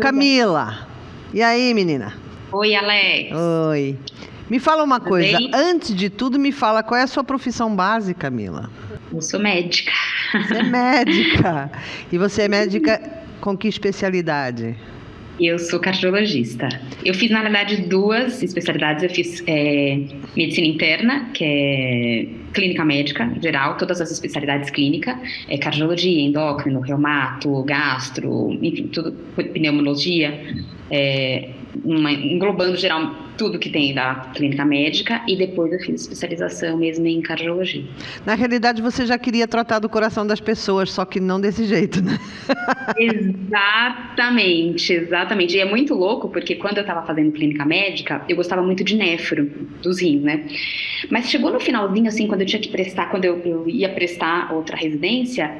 Camila, e aí, menina? Oi, Alex. Oi. Me fala uma Tudo coisa, bem? antes de tudo, me fala qual é a sua profissão base, Camila? Eu sou médica. Você é médica. E você é médica com que especialidade? Eu sou cardiologista. Eu fiz, na verdade, duas especialidades. Eu fiz é, medicina interna, que é clínica médica geral, todas as especialidades clínicas, é, cardiologia, endócrino, reumato, gastro, enfim, tudo, pneumologia, é, uma- englobando geral tudo que tem da clínica médica. E depois eu fiz especialização mesmo em cardiologia. Na realidade, você já queria tratar do coração das pessoas, só que não desse jeito, né? Exatamente, exatamente. E é muito louco, porque quando eu estava fazendo clínica médica, eu gostava muito de nefro, dos rins, né? Mas chegou no finalzinho, assim, quando eu tinha que prestar, quando eu, eu ia prestar outra residência,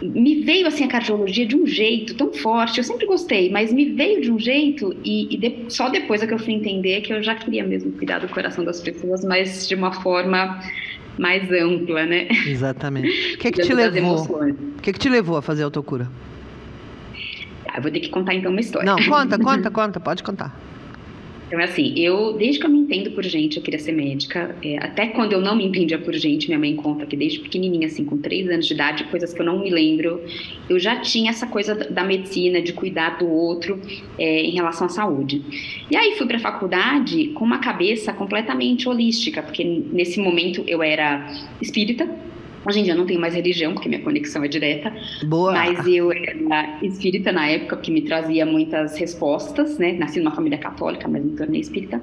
me veio, assim, a cardiologia de um jeito tão forte. Eu sempre gostei, mas me veio de um jeito e, e de- só depois é que eu fui entender que eu já queria mesmo cuidar do coração das pessoas, mas de uma forma mais ampla, né? Exatamente. O que, que te levou? O que, que te levou a fazer autocura? Ah, eu vou ter que contar então uma história. Não, conta, conta, conta, pode contar. Então, assim, eu, desde que eu me entendo por gente, eu queria ser médica. É, até quando eu não me entendia por gente, minha mãe conta que desde pequenininha, assim, com três anos de idade, coisas que eu não me lembro, eu já tinha essa coisa da da medicina, de cuidar do outro é, em relação à saúde. E aí fui para a faculdade com uma cabeça completamente holística, porque nesse momento eu era espírita. Hoje em dia eu não tenho mais religião, porque minha conexão é direta. Boa. Mas eu era espírita na época, que me trazia muitas respostas, né? Nasci numa família católica, mas me tornei espírita.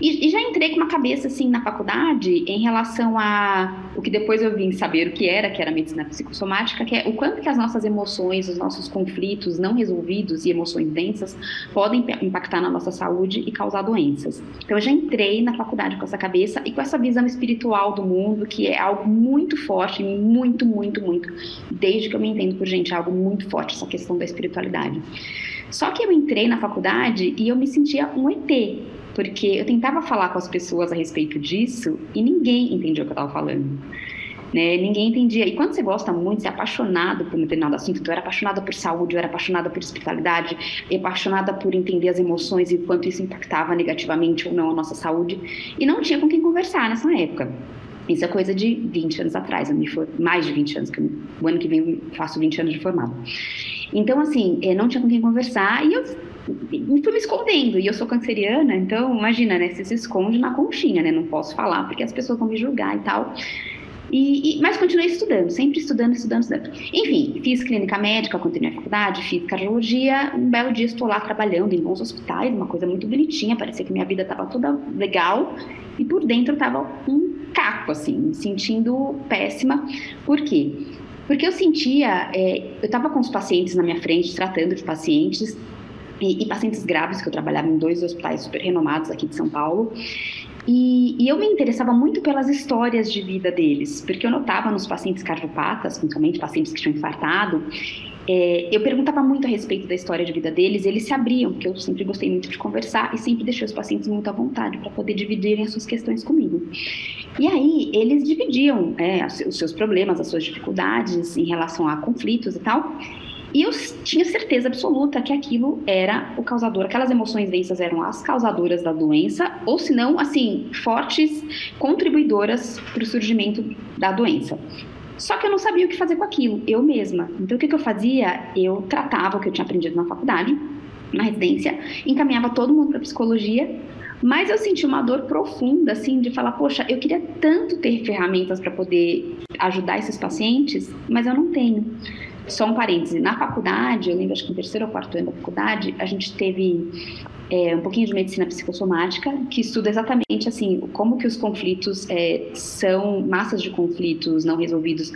E, e entrei com uma cabeça, assim, na faculdade em relação a o que depois eu vim saber o que era, que era medicina psicossomática, que é o quanto que as nossas emoções, os nossos conflitos não resolvidos e emoções densas podem impactar na nossa saúde e causar doenças. Então eu já entrei na faculdade com essa cabeça e com essa visão espiritual do mundo, que é algo muito forte, muito, muito, muito, desde que eu me entendo por gente, é algo muito forte essa questão da espiritualidade. Só que eu entrei na faculdade e eu me sentia um ET, porque eu tentava falar com as pessoas a respeito disso e ninguém entendia o que eu estava falando. Né? Ninguém entendia. E quando você gosta muito, você é apaixonado por um determinado assunto, então eu era apaixonada por saúde, eu era apaixonada por era apaixonada por entender as emoções e quanto isso impactava negativamente ou não a nossa saúde, e não tinha com quem conversar nessa época. Isso é coisa de 20 anos atrás, eu me for... mais de 20 anos, que eu- o ano que vem eu faço 20 anos de formado. Então, assim, eh, não tinha com quem conversar e eu fui me escondendo. E eu sou canceriana, então, imagina, né? Você se esconde na conchinha, né? Não posso falar porque as pessoas vão me julgar e tal. E, e- mas continuei estudando, sempre estudando, estudando, estudando. Enfim, fiz clínica médica, continuei a faculdade, fiz cardiologia. Um belo dia estou lá trabalhando em bons hospitais, uma coisa muito bonitinha, parecia que minha vida estava toda legal. E por dentro estava um caco, assim, me sentindo péssima. Por quê? Porque eu sentia, é, eu estava com os pacientes na minha frente, tratando de pacientes, e, e pacientes graves, que eu trabalhava em dois hospitais super renomados aqui de São Paulo. E, e eu me interessava muito pelas histórias de vida deles, porque eu notava nos pacientes cardiopatas, principalmente pacientes que tinham infartado, é, eu perguntava muito a respeito da história de vida deles, eles se abriam, porque eu sempre gostei muito de conversar e sempre deixei os pacientes muito à vontade para poder dividirem as suas questões comigo. E aí eles dividiam é, os seus problemas, as suas dificuldades em relação a conflitos e tal. E eu tinha certeza absoluta que aquilo era o causador, aquelas emoções densas eram as causadoras da doença, ou se não, assim, fortes contribuidoras para o surgimento da doença. Só que eu não sabia o que fazer com aquilo, eu mesma. Então o que, que eu fazia? Eu tratava o que eu tinha aprendido na faculdade, na residência, encaminhava todo mundo para psicologia, mas eu senti uma dor profunda, assim, de falar, poxa, eu queria tanto ter ferramentas para poder ajudar esses pacientes, mas eu não tenho. Só um parêntese, na faculdade, eu lembro, acho que no terceiro ou quarto ano da faculdade, a gente teve é, um pouquinho de medicina psicossomática, que estuda exatamente, assim, como que os conflitos é, são, massas de conflitos não resolvidos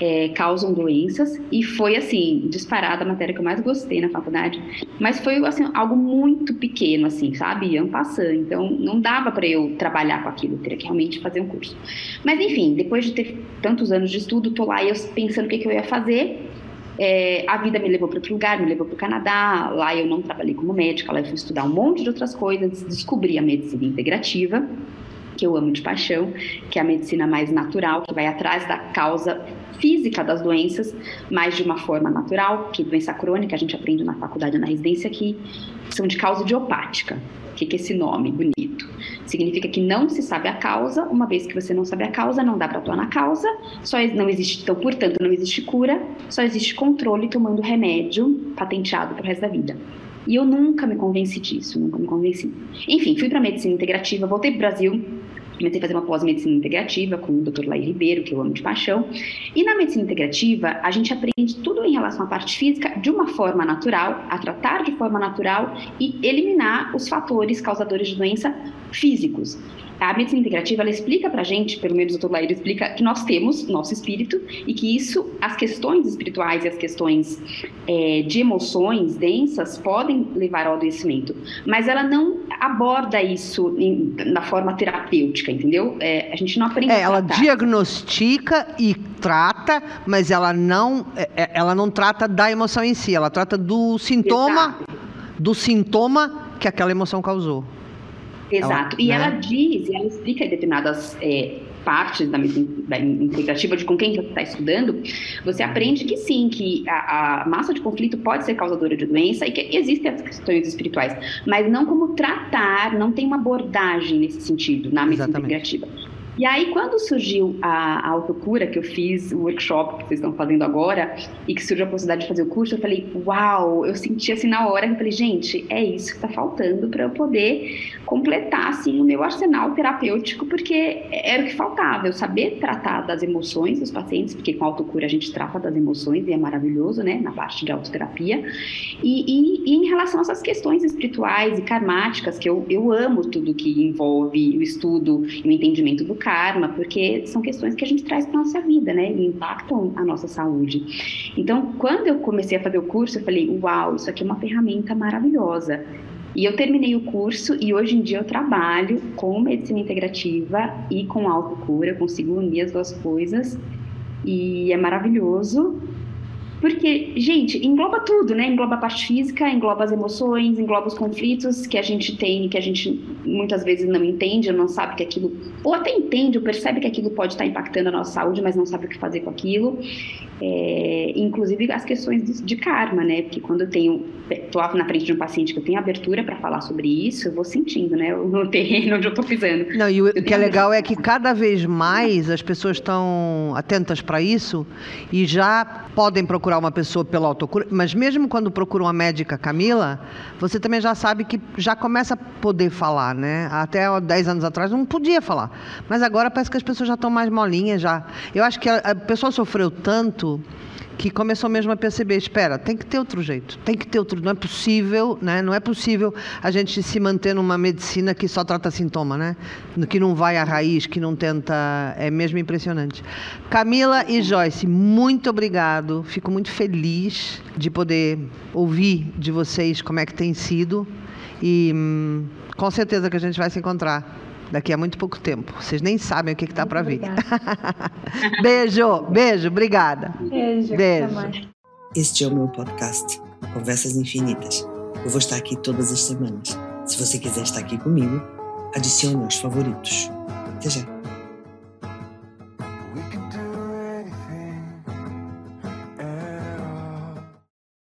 é, causam doenças, e foi, assim, disparada a matéria que eu mais gostei na faculdade, mas foi, assim, algo muito pequeno, assim, sabe, ano passando, então não dava para eu trabalhar com aquilo, teria que realmente fazer um curso. Mas, enfim, depois de ter tantos anos de estudo, tô lá eu pensando o que, que eu ia fazer, é, a vida me levou para outro lugar, me levou para o Canadá. Lá eu não trabalhei como médica, lá eu fui estudar um monte de outras coisas, descobri a medicina integrativa. que eu amo de paixão, que é a medicina mais natural, que vai atrás da causa física das doenças, mas de uma forma natural, que doença crônica a gente aprende na faculdade, na residência, que são de causa idiopática. Que é esse nome bonito? Significa que não se sabe a causa, uma vez que você não sabe a causa, não dá para atuar na causa, só não existe, então, portanto, não existe cura, só existe controle tomando remédio patenteado pro resto da vida. E eu nunca me convenci disso, nunca me convenci. Enfim, fui para medicina integrativa, voltei para o Brasil, comecei a fazer uma pós-medicina integrativa com o Dr. Laí Ribeiro, que eu amo de paixão. E na medicina integrativa, a gente aprende tudo em relação à parte física de uma forma natural, a tratar de forma natural e eliminar os fatores causadores de doença físicos a medicina integrativa ela explica para a gente, pelo menos o Dr. Laíra explica, que nós temos nosso espírito e que isso, as questões espirituais e as questões é, de emoções densas podem levar ao adoecimento, mas ela não aborda isso em, na forma terapêutica, entendeu? É, a gente não aprende. É, ela diagnostica e trata, mas ela não, é, é, ela não trata da emoção em si, ela trata do sintoma, Exato. do sintoma que aquela emoção causou. Exato. Ela, e né? ela diz, e ela explica determinadas é, partes da, da integrativa de com quem você está estudando, você aprende que sim, que a, a, massa de conflito pode ser causadora de doença e que existem as questões espirituais, mas não como tratar, não tem uma abordagem nesse sentido na medicina Exatamente. integrativa. E aí, quando surgiu a, autocura, que eu fiz o workshop que vocês estão fazendo agora, e que surgiu a possibilidade de fazer o curso, eu falei, uau, eu senti assim na hora, eu falei, gente, é isso que está faltando para eu poder completar assim o meu arsenal terapêutico, porque era o que faltava, eu saber tratar das emoções dos pacientes, porque com a autocura a gente trata das emoções e é maravilhoso, né, na parte de autoterapia, e, e, e em relação a essas questões espirituais e karmáticas, que eu, eu amo tudo que envolve o estudo e o entendimento do karma, porque são questões que a gente traz para nossa vida, né? E impactam a nossa saúde. Então, quando eu comecei a fazer o curso, eu falei: "Uau, isso aqui é uma ferramenta maravilhosa". E eu terminei o curso e hoje em dia eu trabalho com medicina integrativa e com autocura, eu consigo unir as duas coisas e é maravilhoso. Porque, gente, engloba tudo, né? Engloba a parte física, engloba as emoções, engloba os conflitos que a gente tem, que a gente muitas vezes não entende, ou não sabe que aquilo, ou até entende, ou percebe que aquilo pode estar impactando a nossa saúde, mas não sabe o que fazer com aquilo. É, inclusive as questões de, karma, né? Porque quando eu tenho, tô na frente de um paciente que eu tenho abertura para falar sobre isso, eu vou sentindo, né? No terreno onde eu tô pisando. Não, e o que é legal é que cada vez mais as pessoas estão atentas para isso e já podem procurar uma pessoa pela autocura, mas mesmo quando procura uma médica Camila, você também já sabe que já começa a poder falar, né? Até 10 anos atrás não podia falar. Mas agora parece que as pessoas já estão mais molinhas já. Eu acho que a, a pessoa sofreu tanto que começou mesmo a perceber, espera, tem que ter outro jeito, tem que ter outro, não é possível, né? Não é possível a gente se manter numa medicina que só trata sintoma, né? Que não vai à raiz, que não tenta, é mesmo impressionante. Camila e Joyce, muito obrigado. Fico muito feliz de poder ouvir de vocês como é que tem sido e hum, com certeza que a gente vai se encontrar daqui a muito pouco tempo. Vocês nem sabem o que está para vir. beijo, beijo, obrigada. Beijo. beijo. Este é o meu podcast, Conversas Infinitas. Eu vou estar aqui todas as semanas. Se você quiser estar aqui comigo, adicione aos favoritos. Até já.